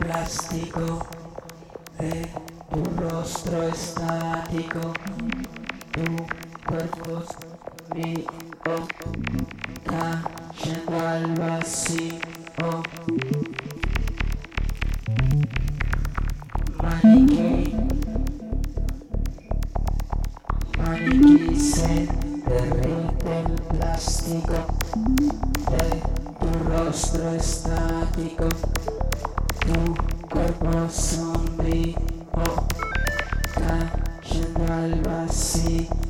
plástico de tu rostro estático, tu cuerpo mío cayendo al vacío. Maniquí, maniquí se derrite el plástico de tu rostro estático, al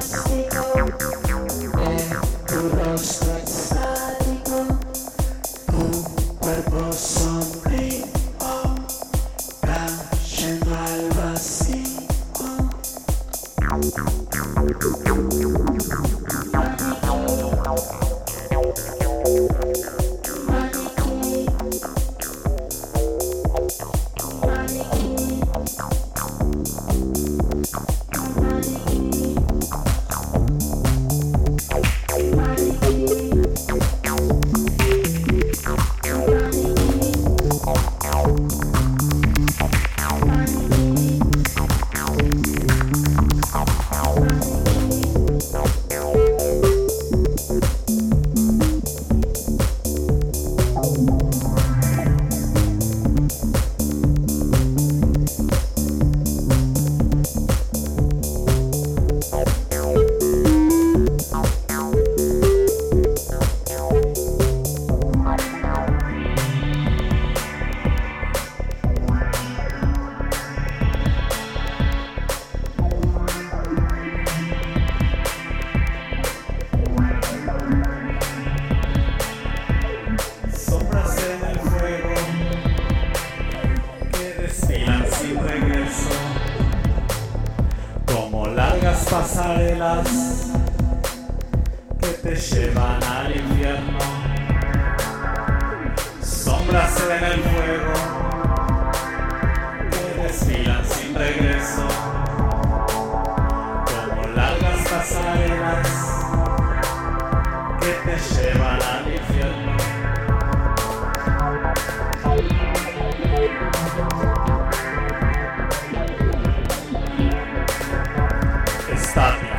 Tu pasarelas que te llevan al infierno. Sombras en el fuego que desfilan sin regreso, como largas pasarelas que te llevan al infierno. Estático,